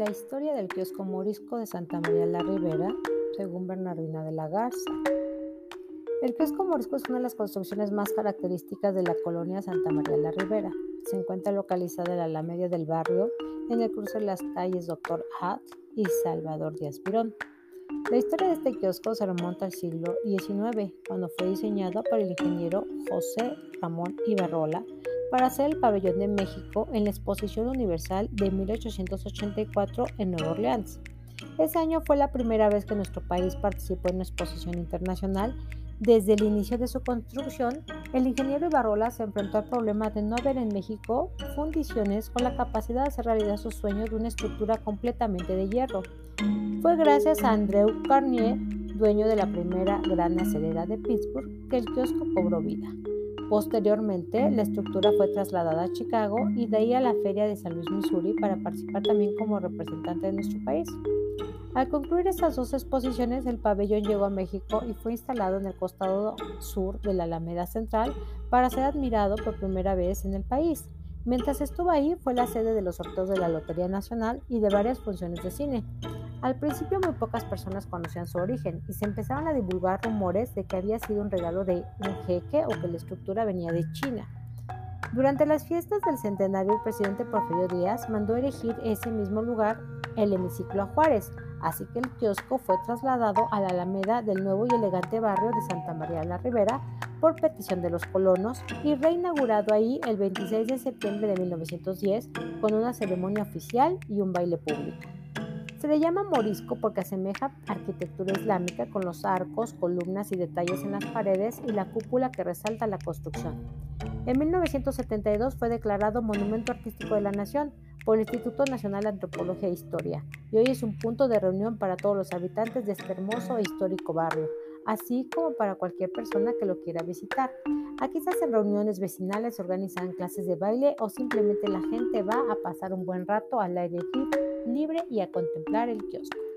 La historia del kiosco morisco de Santa María la Ribera, según Bernardina de la Garza. El kiosco morisco es una de las construcciones más características de la colonia Santa María la Ribera. Se encuentra localizada en la Alameda del barrio, en el cruce de las calles Doctor Hat y Salvador Díaz Pirón. La historia de este kiosco se remonta al siglo XIX, cuando fue diseñado por el ingeniero José Ramón Ibarrola para hacer el pabellón de México en la Exposición Universal de 1884 en Nueva Orleans. Ese año fue la primera vez que nuestro país participó en una exposición internacional. Desde el inicio de su construcción, el ingeniero Ibarrola se enfrentó al problema de no haber en México fundiciones con la capacidad de hacer realidad su sueño de una estructura completamente de hierro. Fue gracias a Andrew Carnier, dueño de la primera gran acelera de Pittsburgh, que el kiosco cobró vida. Posteriormente, la estructura fue trasladada a Chicago y de ahí a la Feria de San Luis, Missouri, para participar también como representante de nuestro país. Al concluir estas dos exposiciones, el pabellón llegó a México y fue instalado en el costado sur de la Alameda Central para ser admirado por primera vez en el país. Mientras estuvo ahí, fue la sede de los sorteos de la Lotería Nacional y de varias funciones de cine. Al principio muy pocas personas conocían su origen y se empezaron a divulgar rumores de que había sido un regalo de un jeque o que la estructura venía de China. Durante las fiestas del centenario, el presidente Porfirio Díaz mandó erigir ese mismo lugar el hemiciclo a Juárez, así que el kiosco fue trasladado a la Alameda del nuevo y elegante barrio de Santa María la Ribera por petición de los colonos y reinaugurado ahí el 26 de septiembre de 1910 con una ceremonia oficial y un baile público. Se le llama morisco porque asemeja arquitectura islámica con los arcos, columnas y detalles en las paredes y la cúpula que resalta la construcción. En 1972 fue declarado Monumento Artístico de la Nación por el Instituto Nacional de Antropología e Historia y hoy es un punto de reunión para todos los habitantes de este hermoso e histórico barrio, así como para cualquier persona que lo quiera visitar. Aquí se hacen reuniones vecinales, organizan clases de baile o simplemente la gente va a pasar un buen rato al aire libre libre y a contemplar el kiosco.